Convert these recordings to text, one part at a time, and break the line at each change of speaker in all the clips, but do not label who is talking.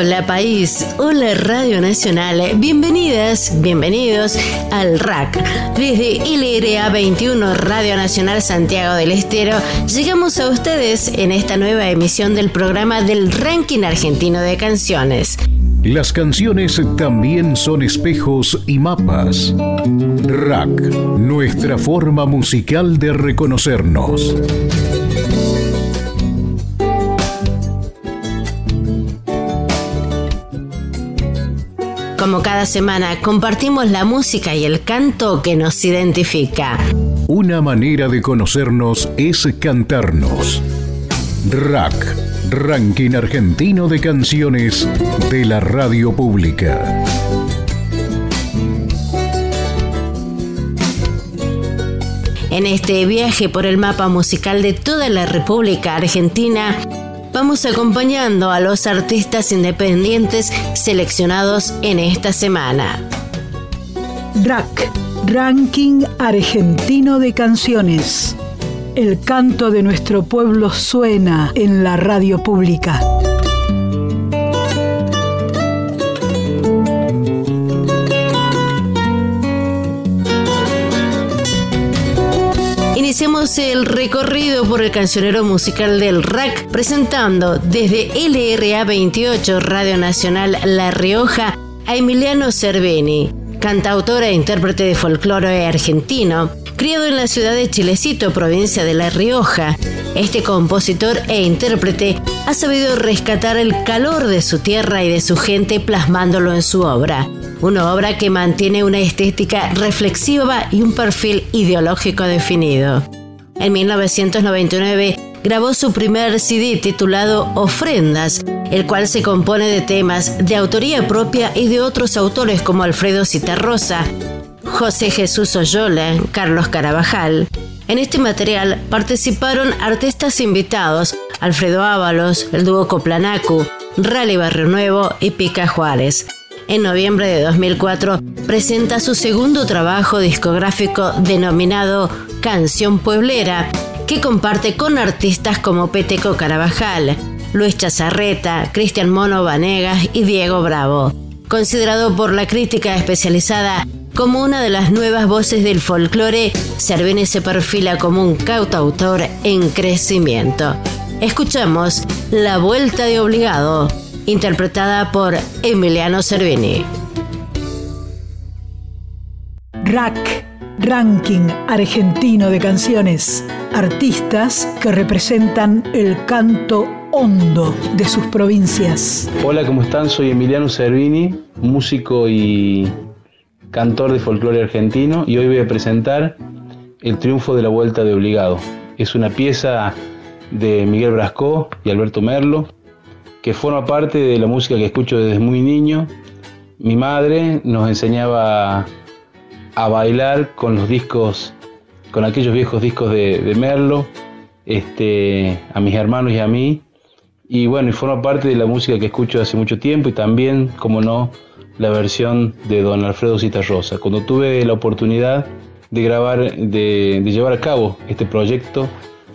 Hola país, hola Radio Nacional, bienvenidas, bienvenidos al RAC. Desde LRA 21 Radio Nacional Santiago del Estero, llegamos a ustedes en esta nueva emisión del programa del Ranking Argentino de Canciones.
Las canciones también son espejos y mapas. RAC, nuestra forma musical de reconocernos.
Como cada semana, compartimos la música y el canto que nos identifica.
Una manera de conocernos es cantarnos. RAC, Ranking Argentino de Canciones de la Radio Pública.
En este viaje por el mapa musical de toda la República Argentina, vamos acompañando a los artistas independientes seleccionados en esta semana.
RAC, Ranking Argentino de Canciones. El canto de nuestro pueblo suena en la radio pública.
El recorrido por el cancionero musical del RAC presentando desde LRA 28 Radio Nacional La Rioja a Emiliano Cerveni, cantautora e intérprete de folclore argentino, criado en la ciudad de Chilecito, provincia de La Rioja. Este compositor e intérprete ha sabido rescatar el calor de su tierra y de su gente plasmándolo en su obra. Una obra que mantiene una estética reflexiva y un perfil ideológico definido. En 1999 grabó su primer CD titulado Ofrendas, el cual se compone de temas de autoría propia y de otros autores como Alfredo Citarrosa, José Jesús Oyola, Carlos Carabajal. En este material participaron artistas invitados Alfredo Ábalos, el dúo Coplanacu, Rally Barrio Nuevo y Pica Juárez. En noviembre de 2004 presenta su segundo trabajo discográfico denominado Canción Pueblera, que comparte con artistas como Peteco Carabajal, Luis Chazarreta, Cristian Mono Vanegas y Diego Bravo. Considerado por la crítica especializada como una de las nuevas voces del folclore, Cervini se perfila como un cautautor en crecimiento. Escuchamos La Vuelta de Obligado, interpretada por Emiliano Cervini.
RAC, Ranking Argentino de Canciones. Artistas que representan el canto hondo de sus provincias.
Hola, ¿cómo están? Soy Emiliano Cervini, músico y cantor de folclore argentino y hoy voy a presentar El triunfo de la vuelta de obligado. Es una pieza de Miguel Brascó y Alberto Merlo que forma parte de la música que escucho desde muy niño. Mi madre nos enseñaba a bailar con los discos, con aquellos viejos discos de, Merlo, este, a mis hermanos y a mí. Y bueno, y forma parte de la música que escucho hace mucho tiempo y también, como no, la versión de Don Alfredo Citarrosa. Cuando tuve la oportunidad de grabar, de, de llevar a cabo este proyecto,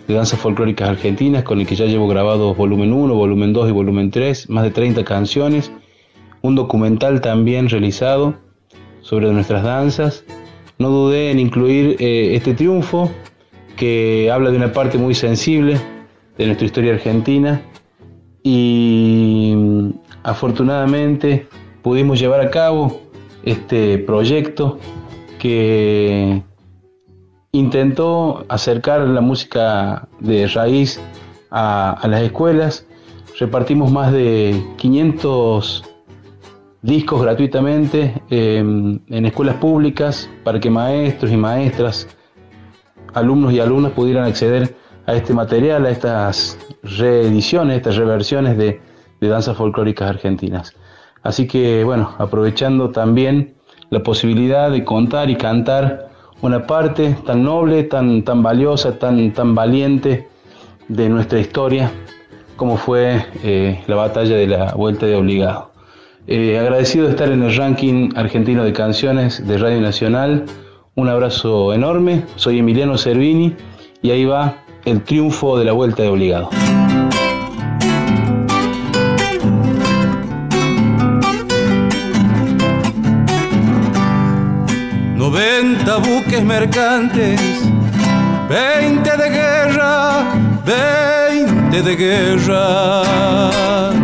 de danzas folclóricas argentinas, con el que ya llevo grabado volumen 1, volumen 2 y volumen 3, más de 30 canciones, un documental también realizado sobre nuestras danzas. No dudé en incluir eh, este triunfo, que habla de una parte muy sensible de nuestra historia argentina y mm, afortunadamente pudimos llevar a cabo este proyecto que intentó acercar la música de raíz a, las escuelas. Repartimos más de 500 discos gratuitamente em, en escuelas públicas para que maestros y maestras, alumnos y alumnas pudieran acceder a este material, a estas reediciones, estas reversiones de, danzas folclóricas argentinas. Así que bueno, aprovechando también la posibilidad de contar y cantar una parte tan noble, tan, tan valiosa, tan, tan valiente de nuestra historia, como fue eh, la batalla de la Vuelta de Obligado. Eh, agradecido de estar en el ranking argentino de canciones de Radio Nacional. Un abrazo enorme. Soy Emiliano Cervini y ahí va el triunfo de la Vuelta de Obligado.
90 buques mercantes, 20 de guerra, 20 de guerra.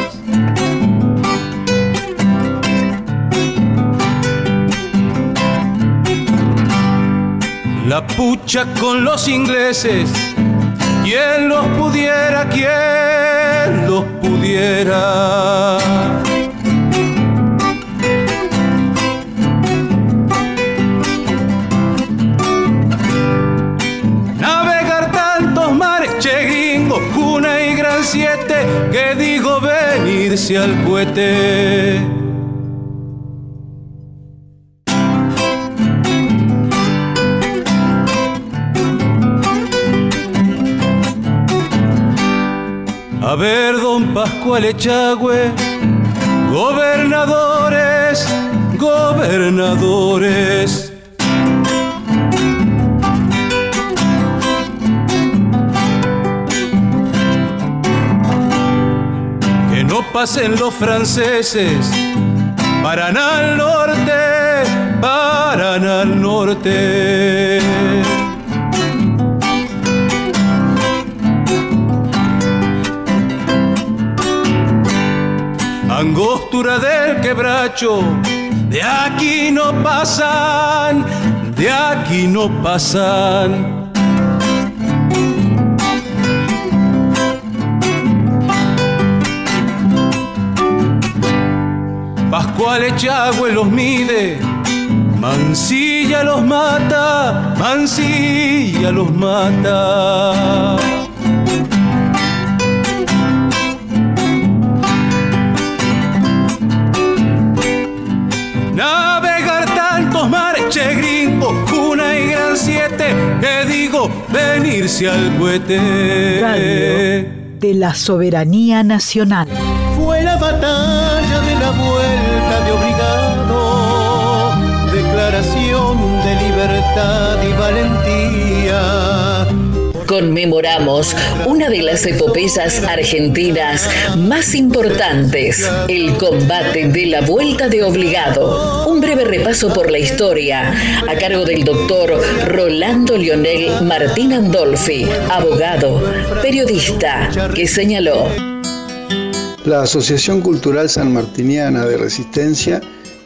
La pucha con los ingleses, quien los pudiera, quien los pudiera. que digo venirse al cohete. Pascual Echagüe, gobernadores, gobernadores. Pasen los franceses, paran al norte, paran al norte. Angostura del quebracho, de aquí no pasan, de aquí no pasan. Pascual Echagüe los mide, Mansilla los mata, Mansilla los mata. Che gringo, una y gran siete, te digo, venirse al cohete.
de la soberanía nacional.
Fue la batalla de la vuelta de obligado, declaración de libertad y valentía.
Conmemoramos una de las epopeyas argentinas más importantes, el combate de la Vuelta de Obligado. Un breve repaso por la historia a cargo del doctor Rolando Lionel Martín Andolfi, abogado, periodista, que señaló.
La Asociación Cultural Sanmartiniana de Resistencia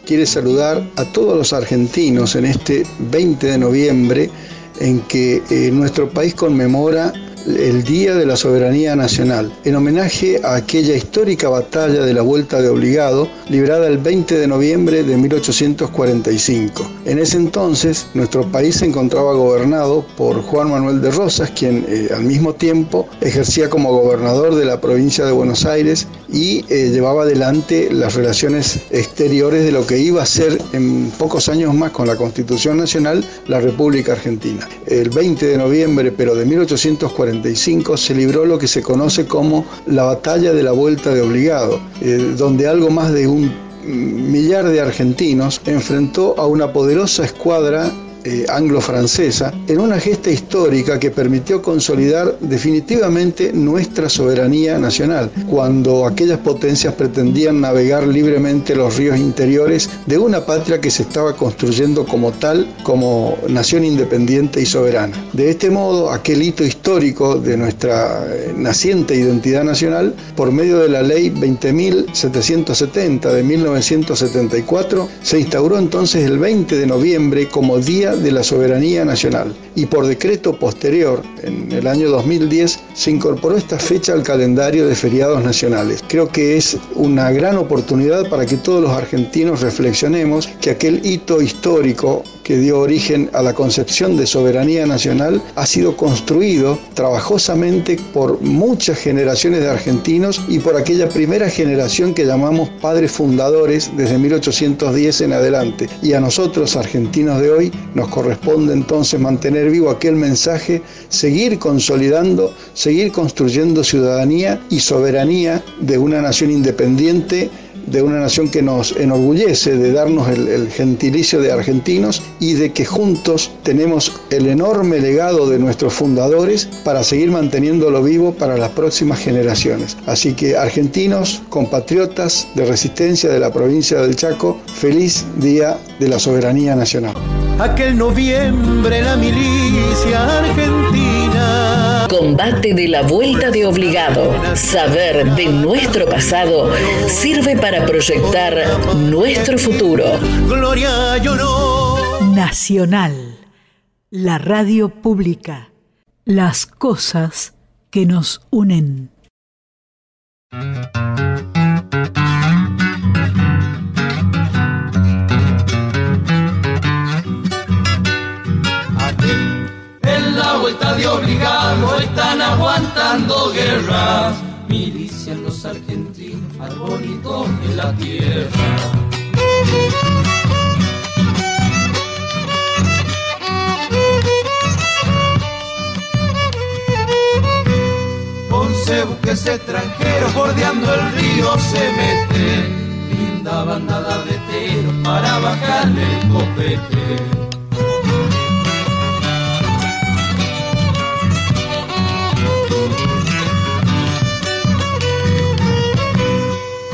quiere saludar a todos los argentinos en este 20 de noviembre en que eh, nuestro país conmemora el Día de la Soberanía Nacional, en homenaje a aquella histórica batalla de la Vuelta de Obligado, librada el 20 de noviembre de 1845. En ese entonces, nuestro país se encontraba gobernado por Juan Manuel de Rosas, quien eh, al mismo tiempo ejercía como gobernador de la provincia de Buenos Aires y eh, llevaba adelante las relaciones exteriores de lo que iba a ser en pocos años más con la Constitución Nacional la República Argentina. El 20 de noviembre, pero de 1845, se libró lo que se conoce como la batalla de la vuelta de obligado, eh, donde algo más de un millar de argentinos enfrentó a una poderosa escuadra eh, anglo-francesa en una gesta histórica que permitió consolidar definitivamente nuestra soberanía nacional, cuando aquellas potencias pretendían navegar libremente los ríos interiores de una patria que se estaba construyendo como tal, como nación independiente y soberana. De este modo, aquel hito histórico de nuestra eh, naciente identidad nacional, por medio de la ley 20.770 de 1974, se instauró entonces el 20 de noviembre como Día de la Soberanía Nacional y por decreto posterior, en el año 2010, se incorporó esta fecha al calendario de feriados nacionales. Creo que es una gran oportunidad para que todos los argentinos reflexionemos que aquel hito histórico que dio origen a la concepción de soberanía nacional ha sido construido trabajosamente por muchas generaciones de argentinos y por aquella primera generación que llamamos padres fundadores desde 1810 en adelante. Y a nosotros, argentinos de hoy, nos corresponde entonces mantener vivo aquel mensaje, seguir consolidando, seguir construyendo ciudadanía y soberanía de una nación independiente de una nación que nos enorgullece de darnos el, gentilicio de argentinos y de que juntos tenemos el enorme legado de nuestros fundadores para seguir manteniéndolo vivo para las próximas generaciones. Así que argentinos, compatriotas de resistencia de la provincia del Chaco, feliz Día de la Soberanía Nacional.
Aquel noviembre la milicia.
Combate de la vuelta de obligado. Saber de nuestro pasado sirve para proyectar nuestro futuro.
Gloria yo no.
Nacional. La radio pública. Las cosas que nos unen.
Obligado están aguantando guerras. Milician los argentinos, arbolitos en la tierra. Once buques extranjeros bordeando el río se meten. Linda bandada de teros para bajarle el copete.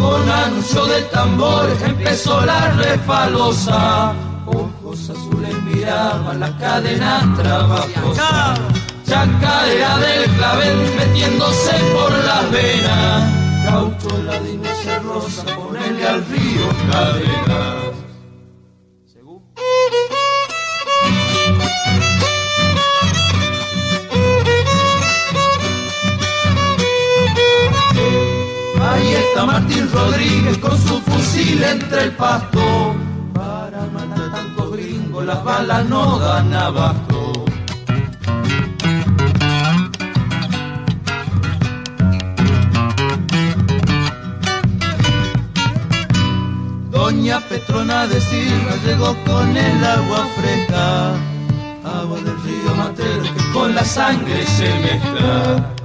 Con anuncio de tambor empezó la refalosa. Ojos azules miraban la cadena trabajosa. Chacarera del clavel metiéndose por las venas. Caucho ladino rosa, ponele al río cadenas. Ahí está Martín Rodríguez con su fusil entre el pasto. Para matar tantos gringos las balas no dan abajo. Doña Petrona de Silva llegó con el agua fresca, agua del río Matero que con la sangre se mezcla.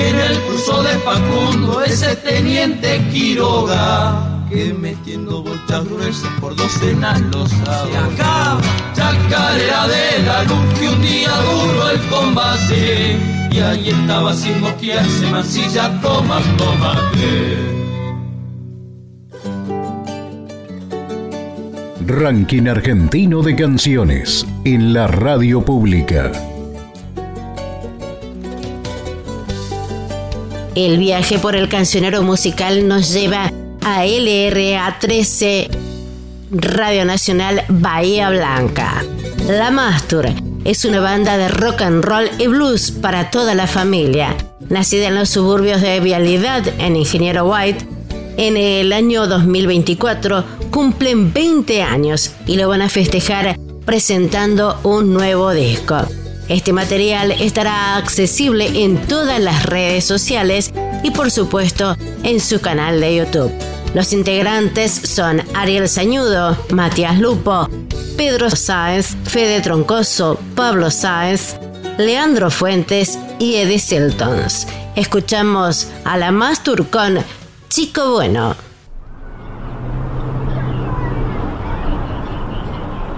En el curso de Facundo ese teniente Quiroga que metiendo bochas gruesas por docenas los Se acaba. Chacarera de la luz que un día duro el combate y ahí estaba sin mosquearse mancilla toma tomate
Ranking argentino de canciones en la radio pública.
El viaje por el cancionero musical nos lleva a LRA 13 Radio Nacional Bahía Blanca. La Mastur es una banda de rock and roll y blues para toda la familia. Nacida en los suburbios de Vialidad en Ingeniero White, en el año 2024 cumplen 20 años y lo van a festejar presentando un nuevo disco. Este material estará accesible en todas las redes sociales y por supuesto en su canal de YouTube. Los integrantes son Ariel Sañudo, Matías Lupo, Pedro Sáez, Fede Troncoso, Pablo Sáez, Leandro Fuentes y Eddie Siltons. Escuchamos a la Mastur con Chico Bueno.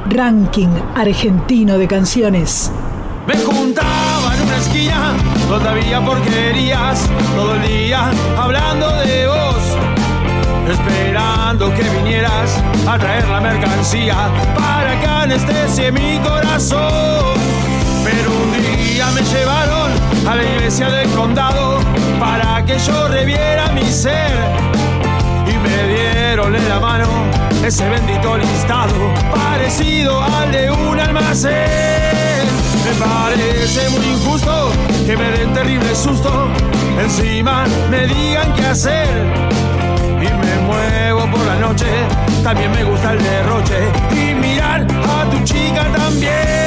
Ranking argentino de canciones.
Me juntaba en una esquina donde había porquerías todo el día hablando de vos, esperando que vinieras a traer la mercancía para que anestesie mi corazón. Pero un día me llevaron a la iglesia del condado para que yo reviera mi ser y me dieron en la mano ese bendito listado parecido al de un almacén. Me parece muy injusto que me den terrible susto, encima me digan qué hacer. Y me muevo por la noche, también me gusta el derroche y mirar a tu chica también.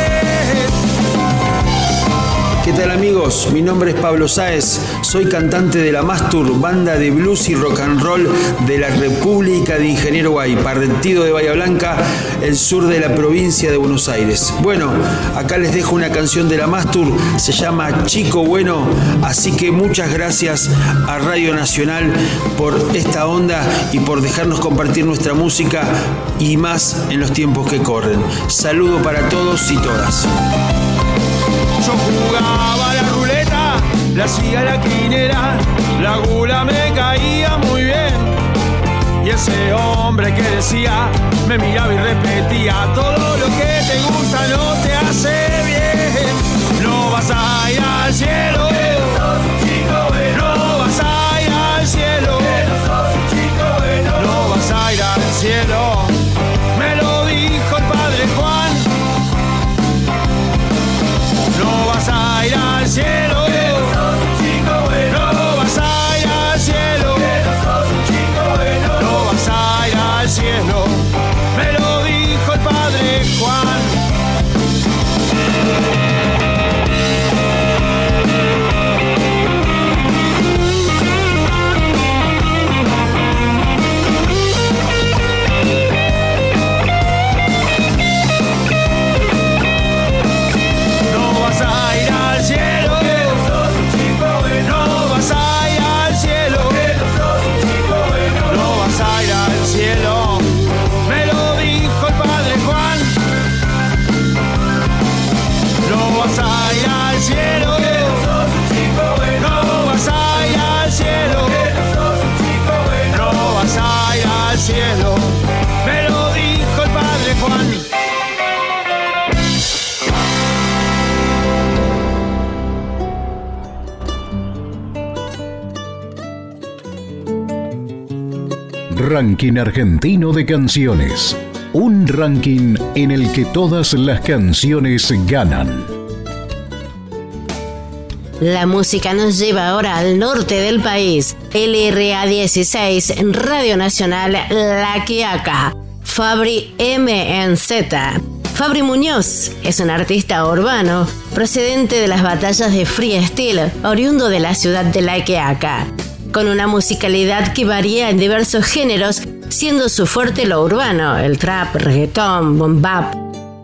¿Qué tal amigos? Mi nombre es Pablo Sáez, soy cantante de la Mastur, banda de blues y rock and roll de la República de Ingeniero Guay, partido de Bahía Blanca, el sur de la provincia de Buenos Aires. Bueno, acá les dejo una canción de la Mastur, se llama Chico Bueno, así que muchas gracias a Radio Nacional por esta onda y por dejarnos compartir nuestra música y más en los tiempos que corren. Saludo para todos y todas.
Yo jugaba la ruleta, la hacía la quinera, la gula me caía muy bien. Y ese hombre que decía, me miraba y repetía, todo lo que te gusta no te hace bien. No vas a ir al cielo,
Ranking argentino de canciones. Un ranking en el que todas las canciones ganan.
La música nos lleva ahora al norte del país. LRA 16 en Radio Nacional La Quiaca. Fabri MNZ. Fabri Muñoz es un artista urbano procedente de las batallas de freestyle, oriundo de la ciudad de La Quiaca, con una musicalidad que varía en diversos géneros, siendo su fuerte lo urbano, el trap, reggaetón, boom bap.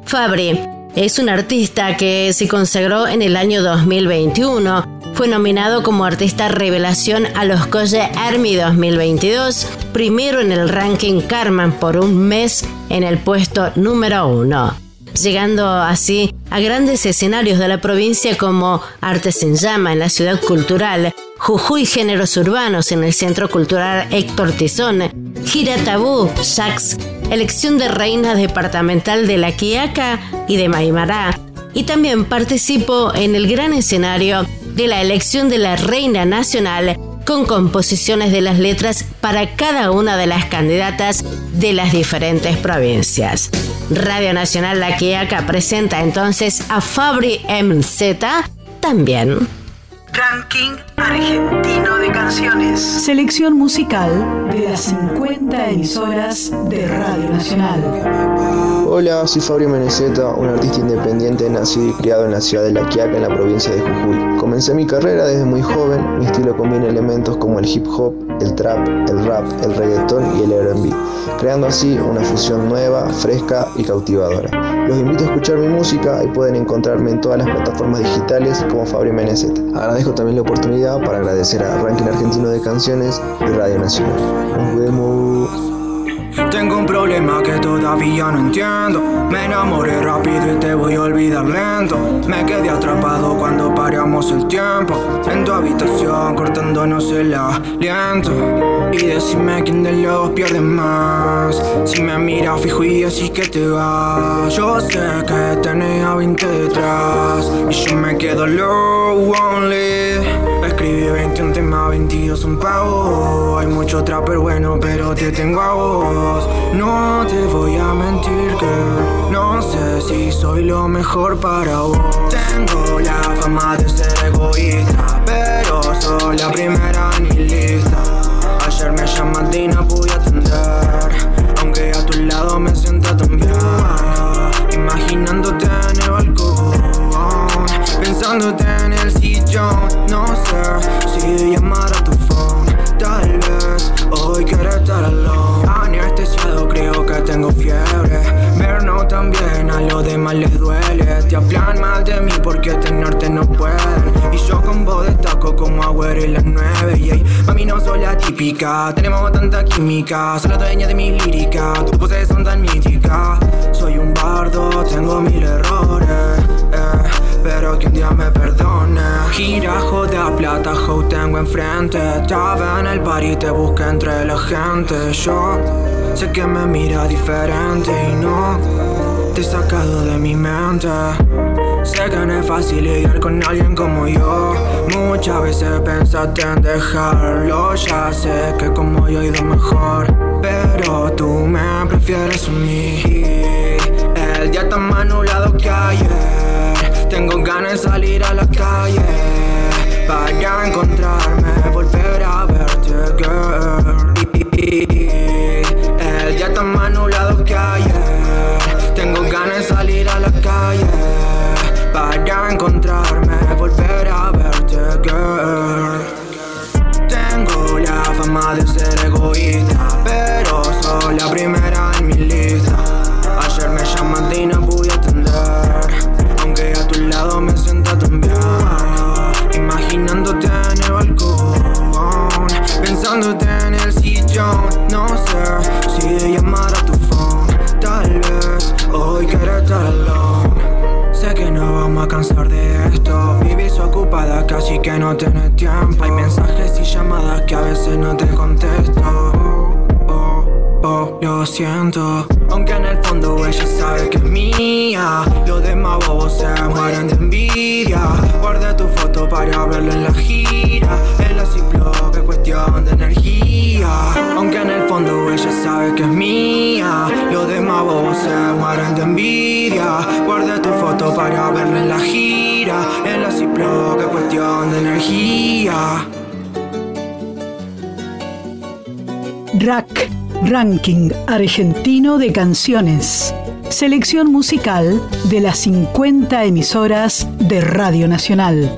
Fabri es un artista que se consagró en el año 2021. Fue nominado como artista revelación a los Colle Army 2022, primero en el ranking Carmen por un mes en el puesto número uno, llegando así a grandes escenarios de la provincia como Artes en Llama en la ciudad cultural, Jujuy Géneros Urbanos en el Centro Cultural Héctor Tizón, Gira Tabú, Sax, elección de reina departamental de La Quiaca y de Maimará, y también participó en el gran escenario de la elección de la reina nacional con composiciones de las letras para cada una de las candidatas de las diferentes provincias. Radio Nacional La Quiaca presenta entonces a Fabri MZ también.
Ranking argentino de canciones. Selección musical de las 50 emisoras de Radio Nacional.
Hola, soy Fabio Menezeta, un artista independiente nacido y criado en la ciudad de La Quiaca, en la provincia de Jujuy. Comencé mi carrera desde muy joven, mi estilo combina elementos como el hip hop, el trap, el rap, el reggaetón y el R&B, creando así una fusión nueva, fresca y cautivadora. Los invito a escuchar mi música y pueden encontrarme en todas las plataformas digitales como Fabri Menezet. Agradezco también la oportunidad para agradecer a Ranking Argentino de Canciones y Radio Nacional. Nos vemos.
Tengo un problema que todavía no entiendo. Me enamoré rápido y te voy a olvidar lento. Me quedé atrapado cuando paramos el tiempo. En tu habitación cortándonos el aliento. Y decime quién de los pierde más. Si me miras fijo y decís que te vas. Yo sé que tenía 20 detrás. Y yo me quedo low only. Escribí 21 temas, 22 un pavo. Hay mucho trapper bueno, pero te tengo a vos. No te voy a mentir que no sé si soy lo mejor para vos. Tengo la fama de ser egoísta, pero soy la primera en mi lista. Ayer me llamaste y no pude atender, pensándote en el no sé si llamar a tu phone. Tal vez hoy quiero estar alone. Anestesiado, creo que tengo fiebre. Verno también, a los demás les duele. Te hablan mal de mí porque tenerte no pueden. Y yo con vos destaco como agüero y las nueve. Y mami, no soy la típica. Tenemos tanta química. Soy la dueña de mi lírica. Tus poses son tan míticas. Soy un bardo, tengo mil errores. Eh pero que un día me perdone. Gira, joda, plata, ho, tengo enfrente. Estaba en el bar y te busqué entre la gente. Yo sé que me mira diferente y no te he sacado de mi mente. Sé que no es fácil lidiar con alguien como yo. Muchas veces pensaste en dejarlo. Ya sé que como yo he ido mejor. Pero tú me prefieres a mí. El día está más nublado que ayer. Tengo ganas de salir a la calle para encontrarme, volver a verte, girl. El día está más nublado que ayer. Tengo ganas de salir a la calle para encontrarme, volver a verte, girl. Tengo la fama de ser egoísta, pero soy la primera en mi lista. Ayer me llamaste y No sé si llamar a tu phone. Tal vez hoy quiero estar alone Sé que no vamos a cansar de esto. Vivís ocupada casi que no tenés tiempo. Hay mensajes y llamadas que a veces no te contesto. Oh, lo siento. Aunque en el fondo ella sabe que es mía. Los demás bobos se mueren de envidia. Guardé tu foto para verlo en la gira. La Ziploc es cuestión de energía. Aunque en el fondo ella sabe que es mía. Los demás bobos se mueren de envidia. Guardé tu foto para verlo en la gira. La Ziploc es cuestión de energía.
Rack Ranking Argentino de Canciones. Selección musical de las 50 emisoras de Radio Nacional.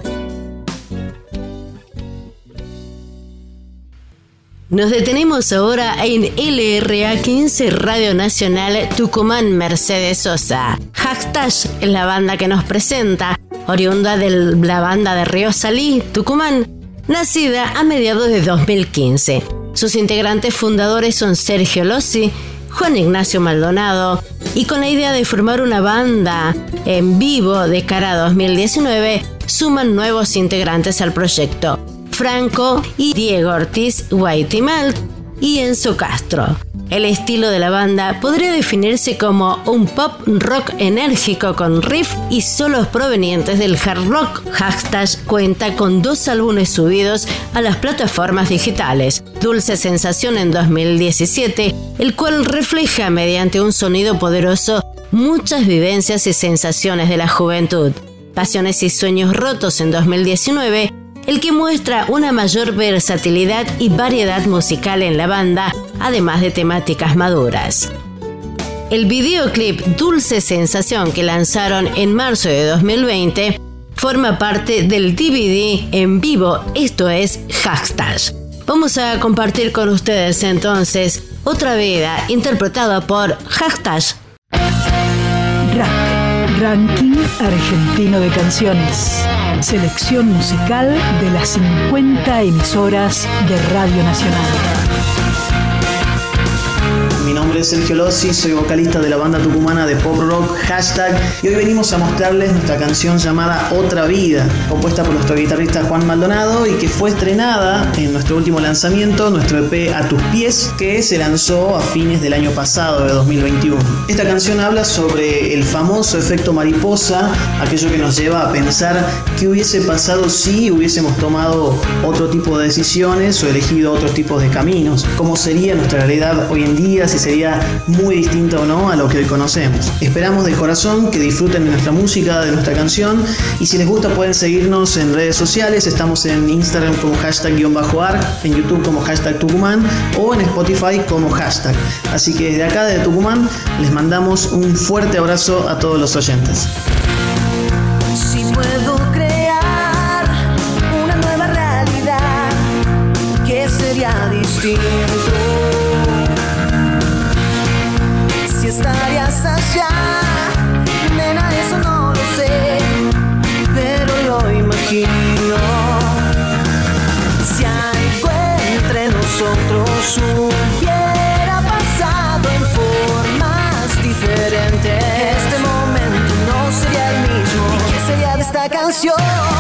Nos detenemos ahora en LRA 15 Radio Nacional Tucumán Mercedes Sosa. Hashtag es la banda que nos presenta, oriunda de la banda de Río Salí, Tucumán, nacida a mediados de 2015. Sus integrantes fundadores son Sergio Lossi, Juan Ignacio Maldonado, y con la idea de formar una banda en vivo de cara a 2019, suman nuevos integrantes al proyecto, Franco y Diego Ortiz Guaitimal y Enzo Castro. El estilo de la banda podría definirse como un pop rock enérgico con riff y solos provenientes del hard rock. Hashtag cuenta con dos álbumes subidos a las plataformas digitales. Dulce Sensación en 2017, el cual refleja mediante un sonido poderoso muchas vivencias y sensaciones de la juventud. Pasiones y Sueños Rotos en 2019 el que muestra una mayor versatilidad y variedad musical en la banda, además de temáticas maduras. El videoclip Dulce Sensación que lanzaron en marzo de 2020 forma parte del DVD en vivo, esto es Hashtag. Vamos a compartir con ustedes entonces otra vida interpretada por Hashtag.
Rack, Ranking Argentino de Canciones. Selección musical de las 50 emisoras de Radio Nacional.
Nombre es Sergio Lossi, soy vocalista de la banda tucumana de pop rock Hashtag y hoy venimos a mostrarles nuestra canción llamada Otra Vida, compuesta por nuestro guitarrista Juan Maldonado y que fue estrenada en nuestro último lanzamiento, nuestro EP A tus pies, que se lanzó a fines del año pasado de 2021. Esta canción habla sobre el famoso efecto mariposa, aquello que nos lleva a pensar qué hubiese pasado si hubiésemos tomado otro tipo de decisiones o elegido otros tipos de caminos, cómo sería nuestra realidad hoy en día sería muy distinto o no a lo que hoy conocemos. Esperamos de corazón que disfruten de nuestra música, de nuestra canción y si les gusta pueden seguirnos en redes sociales, estamos en Instagram como hashtag-ar, en YouTube como hashtag Tucumán o en Spotify como hashtag. Así que desde acá de Tucumán les mandamos un fuerte abrazo a todos los oyentes.
Canción?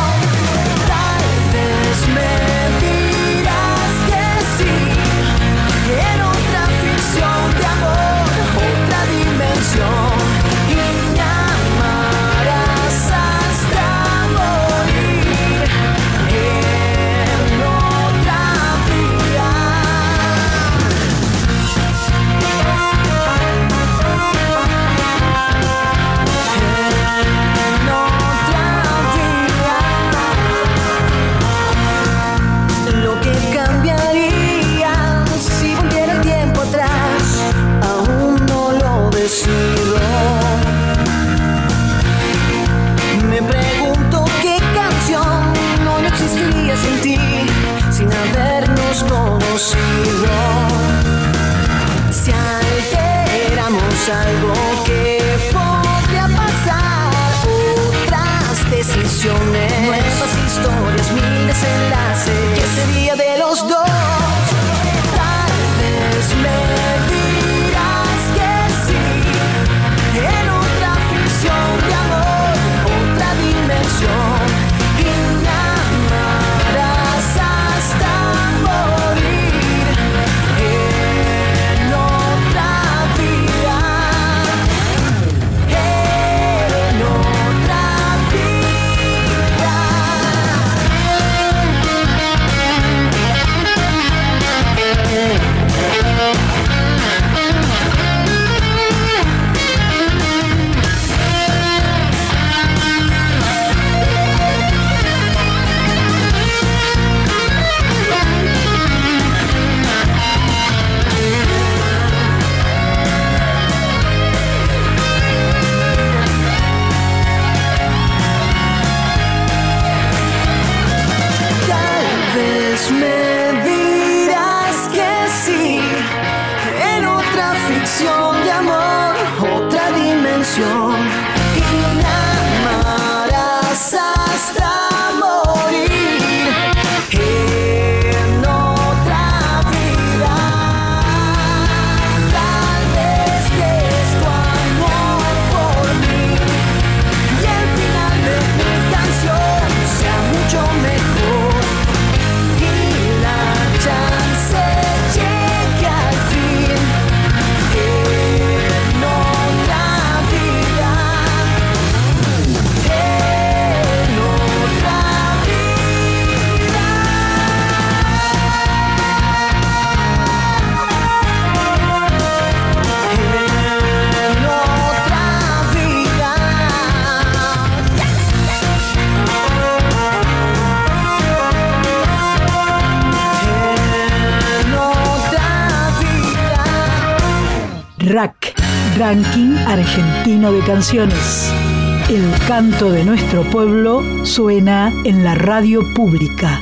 De
Canciones. El canto de nuestro pueblo suena en la radio pública.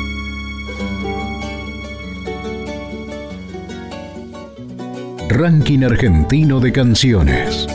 Ranking Argentino de Canciones.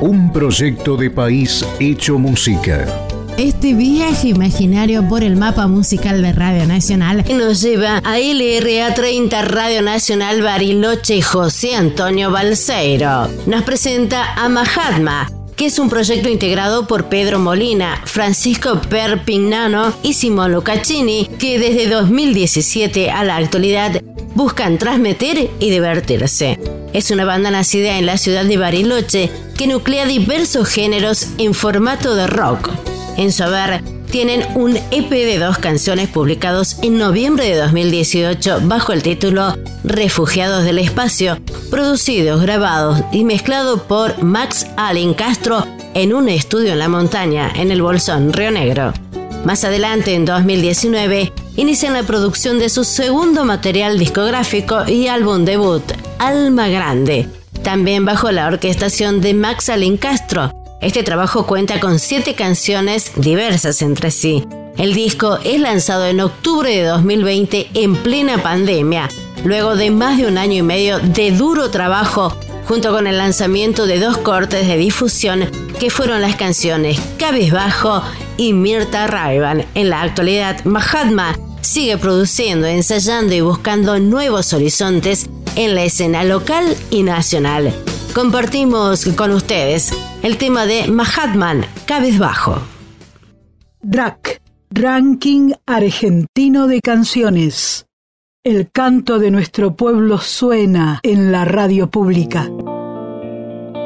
Un proyecto de país hecho música.
Este viaje imaginario por el mapa musical de Radio Nacional nos lleva a LRA 30 Radio Nacional Bariloche José Antonio Balseiro. Nos presenta a Mahatma, que es un proyecto integrado por Pedro Molina, Francisco Perpignano y Simón Lucaccini, que desde 2017 a la actualidad buscan transmitir y divertirse. Es una banda nacida en la ciudad de Bariloche que nuclea diversos géneros en formato de rock. En su haber, tienen un EP de dos canciones publicados en noviembre de 2018 bajo el título Refugiados del Espacio, producidos, grabados y mezclados por Max Allen Castro en un estudio en la montaña, en el Bolsón, Río Negro. Más adelante, en 2019, inician la producción de su segundo material discográfico y álbum debut, Alma Grande, también bajo la orquestación de Max Allen Castro. Este trabajo cuenta con siete canciones diversas entre sí. El disco es lanzado en octubre de 2020 en plena pandemia, luego de más de un año y medio de duro trabajo junto con el lanzamiento de dos cortes de difusión que fueron las canciones Cabizbajo y Mirta Raivan. En la actualidad, Mahatma sigue produciendo, ensayando y buscando nuevos horizontes en la escena local y nacional. Compartimos con ustedes el tema de Mahatman Cabezbajo.
DRAC, Ranking Argentino de Canciones. El canto de nuestro pueblo suena en la radio pública.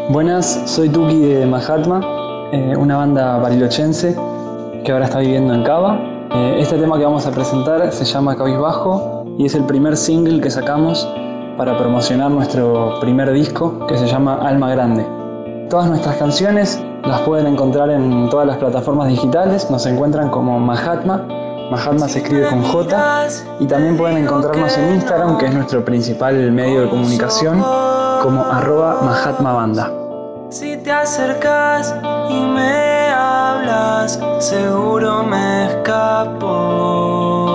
Buenas, soy Tuki de Mahatma, eh, una banda barilochense que ahora está viviendo en Cava. Eh, este tema que vamos a presentar se llama Cabizbajo y es el primer single que sacamos para promocionar nuestro primer disco que se llama Alma Grande. Todas nuestras canciones las pueden encontrar en todas las plataformas digitales, nos encuentran como Mahatma, Mahatma se escribe con J, y también pueden encontrarnos en Instagram, que es nuestro principal medio de comunicación, como arroba Mahatma Banda.
Si te acercas y me hablas, seguro me escapo.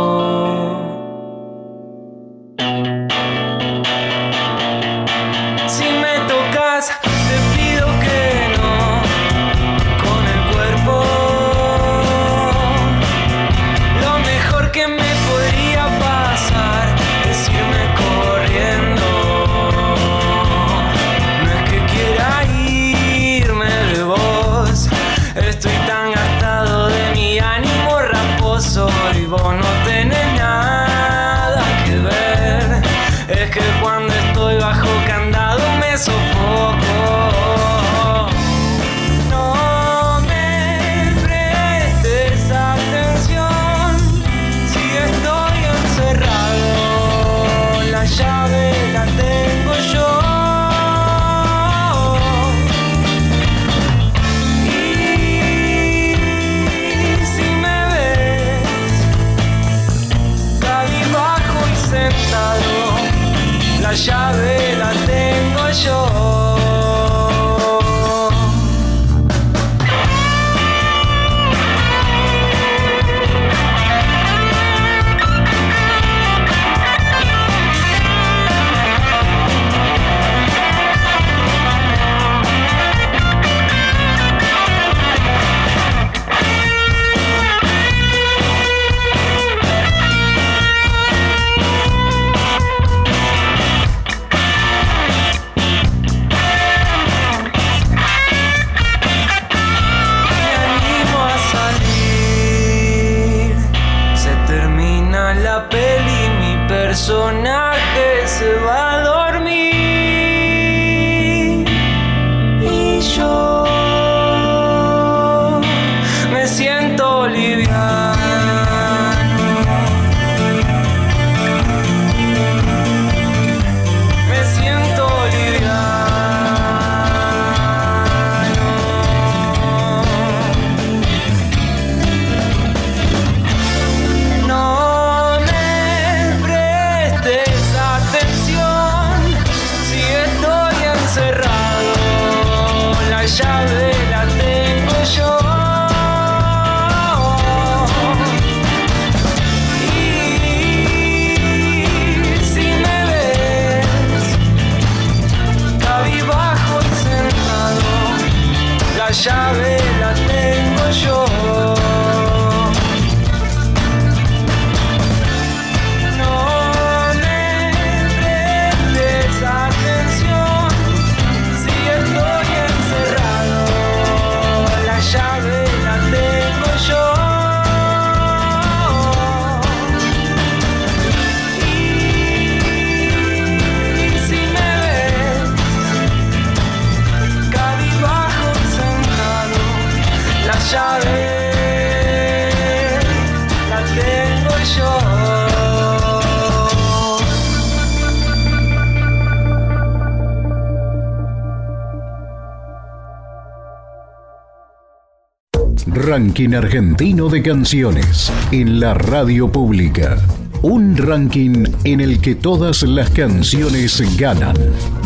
Ranking argentino de canciones en la radio pública. Un ranking en el que todas las canciones ganan.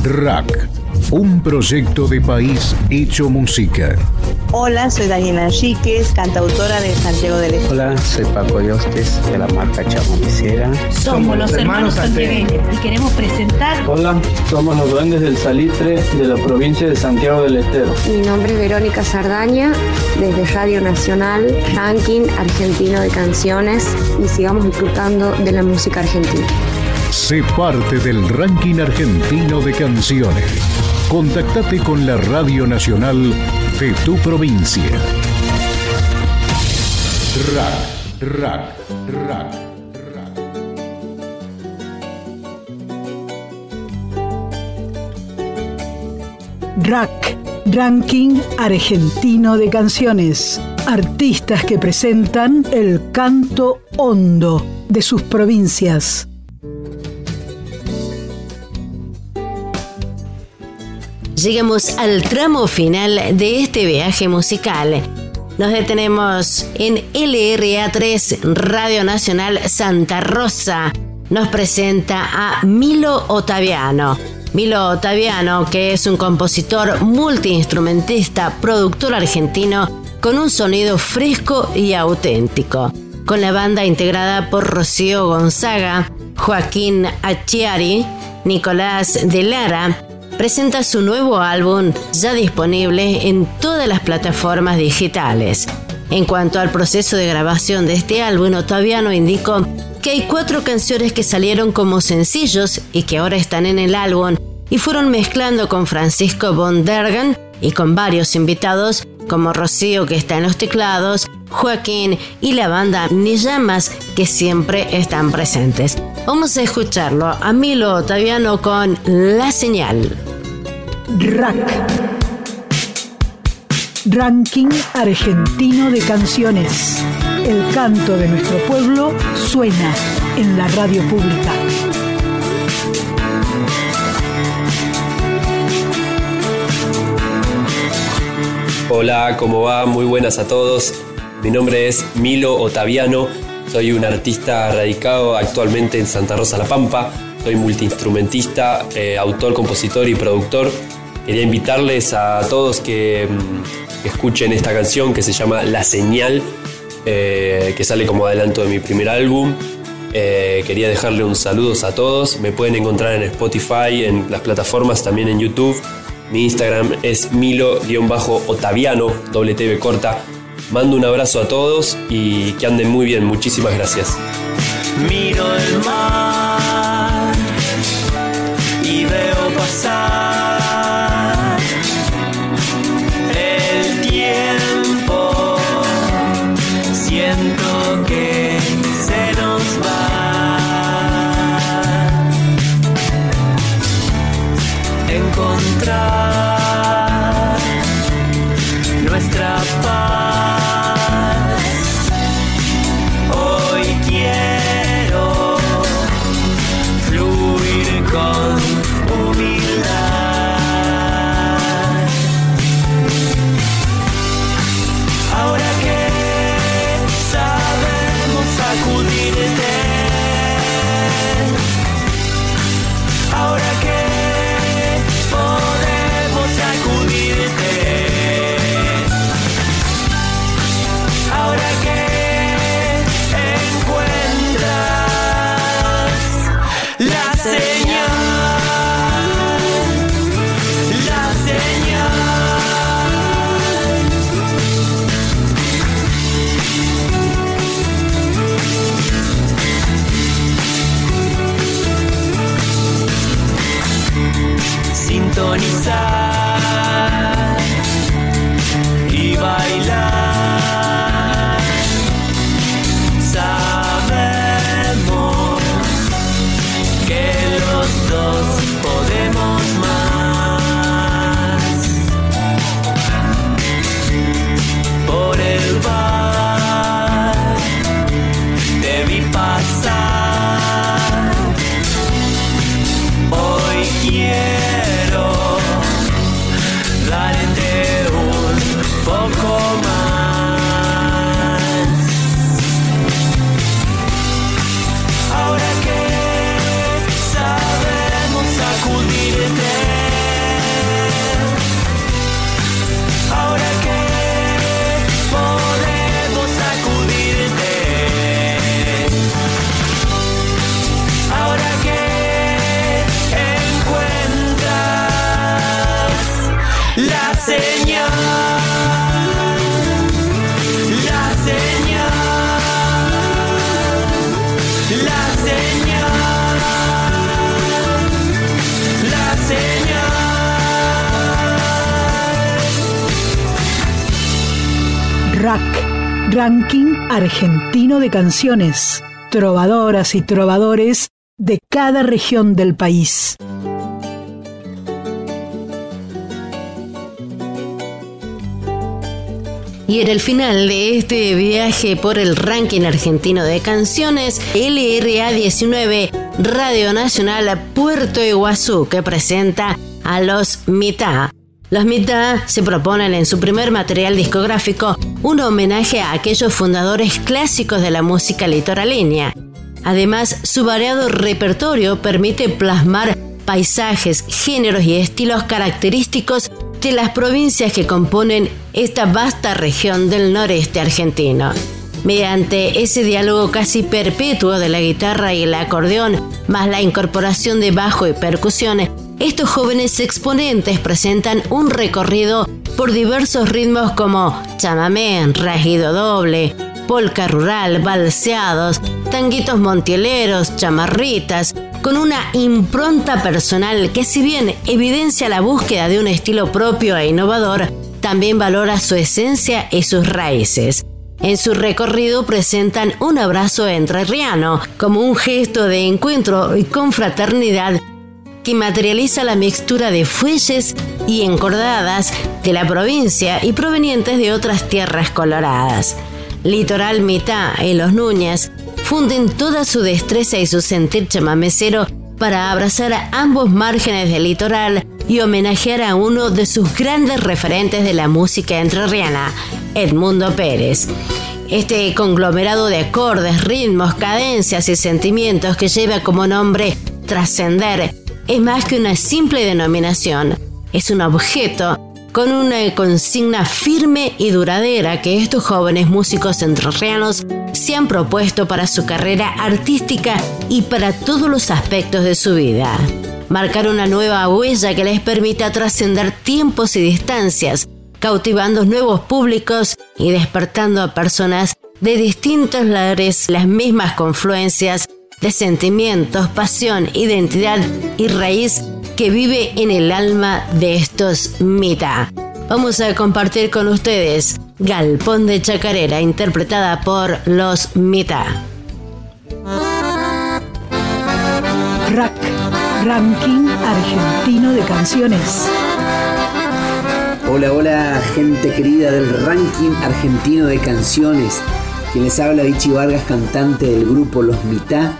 Rack, un proyecto de país hecho música.
Hola, soy Daniela Enríquez, cantautora de Santiago del Estero.
Hola, soy Paco Yostes de la marca Chamonicera.
Somos los hermanos santiagueños y queremos presentar.
Hola, somos los duendes del Salitre de la provincia de Santiago del Estero.
Mi nombre es Verónica Sardaña, desde Radio Nacional, ranking argentino de canciones y sigamos disfrutando de la música argentina.
Sé parte del ranking argentino de canciones. Contactate con la Radio Nacional de tu provincia. Rack, rack, rack.
Rack, Ranking Argentino de Canciones. Artistas que presentan el canto hondo de sus provincias.
Llegamos al tramo final de este viaje musical. Nos detenemos en LRA3 Radio Nacional Santa Rosa. Nos presenta a Milo Otaviano. Milo Otaviano, que es un compositor multiinstrumentista, productor argentino, con un sonido fresco y auténtico. Con la banda integrada por Rocío Gonzaga, Joaquín Achiari, Nicolás de Lara, presenta su nuevo álbum ya disponible en todas las plataformas digitales. En cuanto al proceso de grabación de este álbum, Otaviano indicó que hay cuatro canciones que salieron como sencillos y que ahora están en el álbum y fueron mezclando con Francisco von Dergen y con varios invitados como Rocío que está en los teclados, Joaquín y la banda Ni Llamas que siempre están presentes. Vamos a escucharlo a Milo Otaviano con La Señal.
Rack. Ranking argentino de canciones. El canto de nuestro pueblo suena en la radio pública.
Hola, ¿cómo va? Muy buenas a todos. Mi nombre es Milo Otaviano. Soy un artista radicado actualmente en Santa Rosa La Pampa. Soy multiinstrumentista, eh, autor, compositor y productor. Quería invitarles a todos que, mm, escuchen esta canción que se llama La Señal, eh, que sale como adelanto de mi primer álbum. Eh, quería dejarle un saludo a todos. Me pueden encontrar en Spotify, en las plataformas, también en YouTube. Mi Instagram es milo-otaviano, doble TV corta. Mando un abrazo a todos y que anden muy bien. Muchísimas gracias.
Miro el mar
Ranking Argentino de Canciones, trovadoras y trovadores de cada región del país.
Y en el final de este viaje por el ranking argentino de canciones, LRA 19 Radio Nacional Puerto Iguazú, que presenta a los Mitad. Los Mitad se proponen en su primer material discográfico un homenaje a aquellos fundadores clásicos de la música litoraleña. Además, su variado repertorio permite plasmar paisajes, géneros y estilos característicos de las provincias que componen esta vasta región del noreste argentino. Mediante ese diálogo casi perpetuo de la guitarra y el acordeón, más la incorporación de bajo y percusiones, estos jóvenes exponentes presentan un recorrido por diversos ritmos como chamamé, rajido doble, polca rural, balseados, tanguitos montieleros, chamarritas, con una impronta personal que si bien evidencia la búsqueda de un estilo propio e innovador, también valora su esencia y sus raíces. En su recorrido presentan un abrazo entrerriano como un gesto de encuentro y confraternidad que materializa la mixtura de fuelles y encordadas de la provincia y provenientes de otras tierras coloradas. Litoral Mitad y Los Núñez funden toda su destreza y su sentir chamamecero para abrazar a ambos márgenes del litoral y homenajear a uno de sus grandes referentes de la música entrerriana, Edmundo Pérez. Este conglomerado de acordes, ritmos, cadencias y sentimientos que lleva como nombre Trascender es más que una simple denominación, es un objeto con una consigna firme y duradera que estos jóvenes músicos entrerrianos se han propuesto para su carrera artística y para todos los aspectos de su vida. Marcar una nueva huella que les permita trascender tiempos y distancias, cautivando nuevos públicos y despertando a personas de distintos lares las mismas confluencias de sentimientos, pasión, identidad y raíz que vive en el alma de estos Mita. Vamos a compartir con ustedes Galpón de Chacarera, interpretada por los Mita.
RAC, Ranking Argentino de Canciones.
Hola, hola, gente querida del Ranking Argentino de Canciones. Quien les habla, Vichy Vargas, cantante del grupo Los Mitá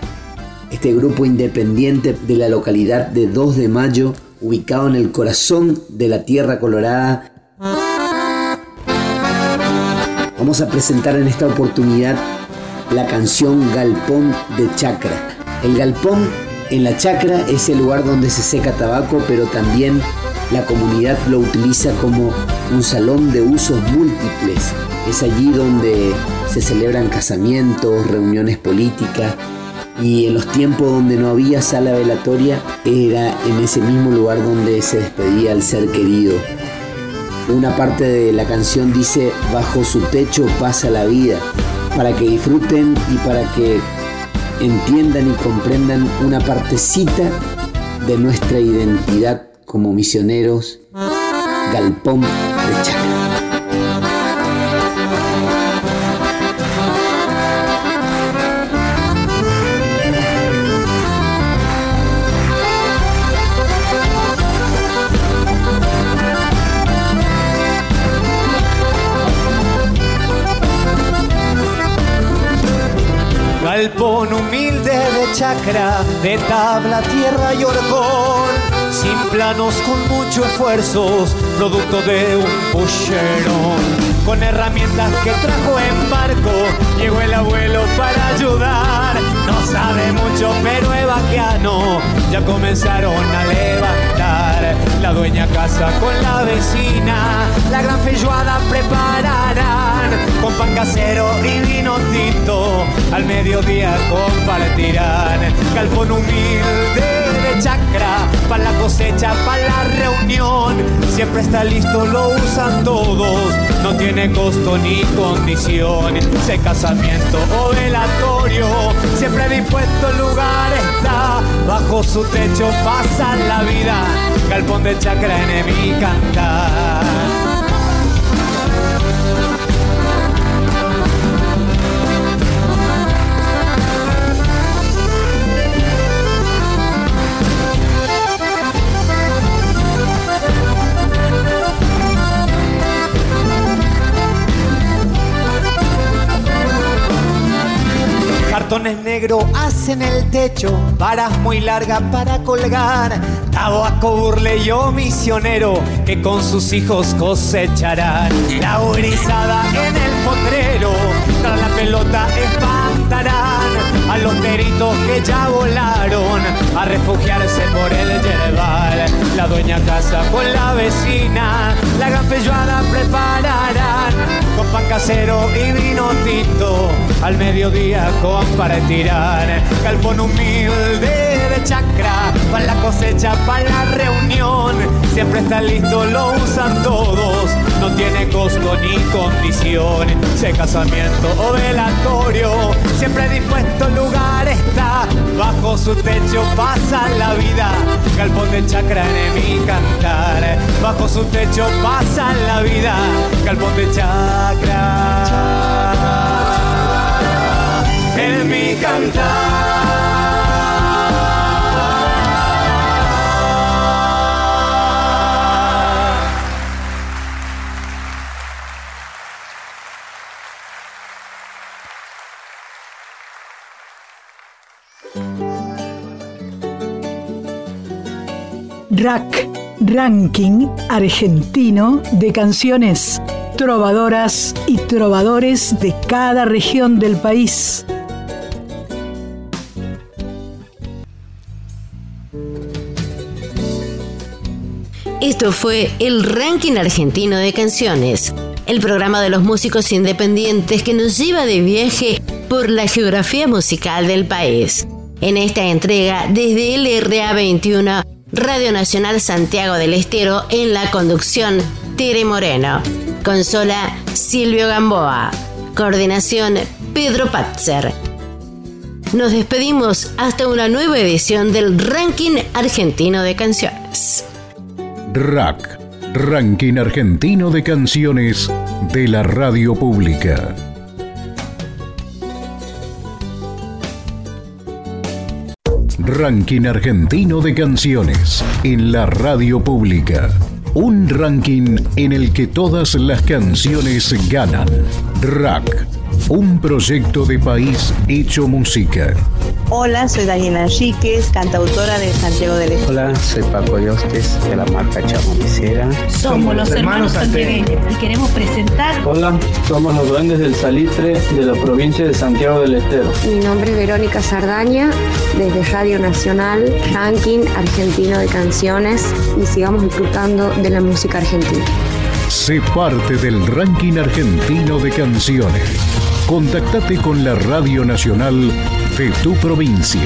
este grupo independiente de la localidad de 2 de Mayo, ubicado en el corazón de la Tierra Colorada. Vamos a presentar en esta oportunidad la canción Galpón de Chacra. El galpón en la chacra es el lugar donde se seca tabaco, pero también la comunidad lo utiliza como un salón de usos múltiples. Es allí donde se celebran casamientos, reuniones políticas, y en los tiempos donde no había sala velatoria era en ese mismo lugar donde se despedía al ser querido. Una parte de la canción dice, bajo su techo pasa la vida, para que disfruten y para que entiendan y comprendan una partecita de nuestra identidad como misioneros, galpón de Chaca.
Galpón humilde de chacra, de tabla, tierra y horcón, sin planos con mucho esfuerzos, producto de un pucherón. Con herramientas que trajo en barco, llegó el abuelo para ayudar. Sabe mucho, pero es vaquiano, ya comenzaron a levantar. La dueña casa con la vecina, la gran feijoada prepararán con pan casero y vino tinto. Al mediodía compartirán galpón humilde de chacra para la cosecha, para la reunión. Siempre está listo, lo usan todos, no tiene costo ni condición. Sé casamiento o velatorio, siempre dispuesto el lugar está. Bajo su techo pasa la vida, galpón de chacra en mi cantar. Negros hacen el techo, varas muy largas para colgar. Tabaco burle yo misionero que con sus hijos cosecharán. La gurizada en el potrero, tras la pelota espantarán a los peritos que ya volaron a refugiarse por el yerbal. La dueña casa con la vecina, la gran feijoada prepararán con pan casero y vino tinto al mediodía con tirar. Galpón humilde de chacra, para la cosecha, para la reunión. Siempre está listo, lo usan todos, no tiene costo ni condición. Sea casamiento o velatorio, siempre dispuesto el lugar está. Bajo su techo pasa la vida, galpón de chacra en mi cantar. Bajo su techo pasa la vida, galpón de chacra. En mi cantar.
Rack, ranking argentino de canciones trovadoras y trovadores de cada región del país.
Esto fue el ranking argentino de canciones, el programa de los músicos independientes que nos lleva de viaje por la geografía musical del país. En esta entrega, desde LRA 21, Radio Nacional Santiago del Estero, en la conducción, Tere Moreno. Consola, Silvio Gamboa. Coordinación, Pedro Patzer. Nos despedimos hasta una nueva edición del Ranking Argentino de Canciones.
RAC, Ranking Argentino de Canciones de la Radio Pública. Ranking Argentino de Canciones en la Radio Pública. Un ranking en el que todas las canciones ganan. RAC, un proyecto de país hecho música.
Hola, soy Daniela Enríquez, cantautora de Santiago del Estero.
Hola, soy Paco Yostes de la marca Chamonicera.
Somos los hermanos santiagueños y queremos presentar
Hola, somos los duendes del salitre de la provincia de Santiago del Estero.
Mi nombre es Verónica Sardaña, desde Radio Nacional, ranking argentino de canciones y sigamos disfrutando de la música argentina.
Sé parte del ranking argentino de canciones. Contactate con la Radio Nacional de tu provincia.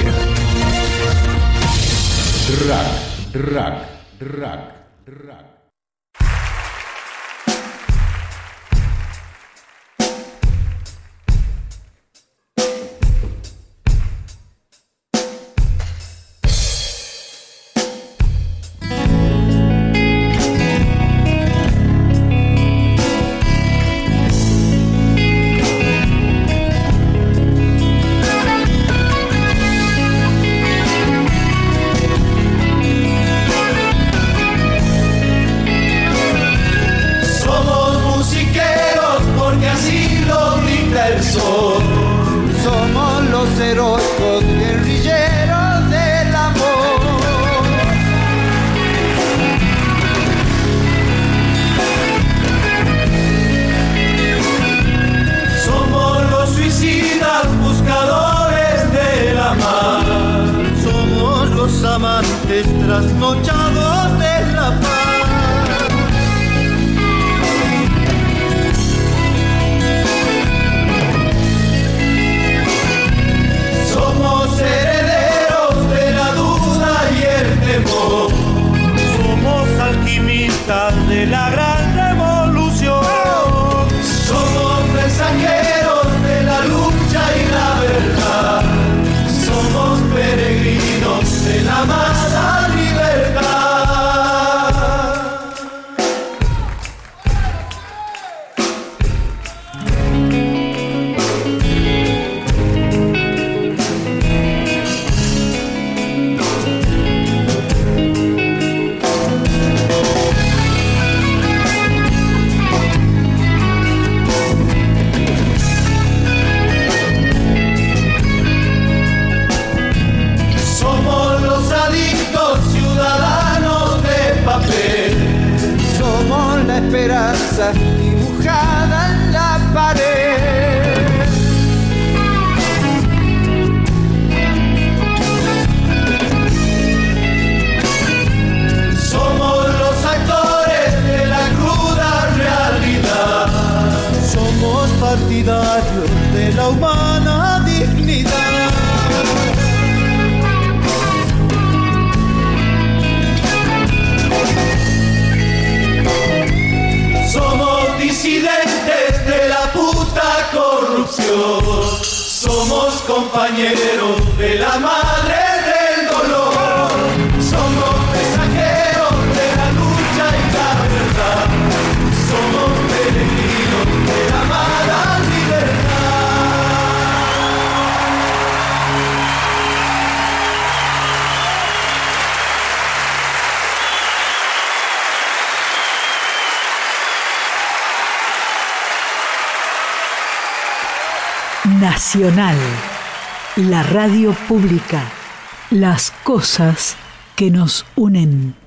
La radio pública, las cosas que nos unen.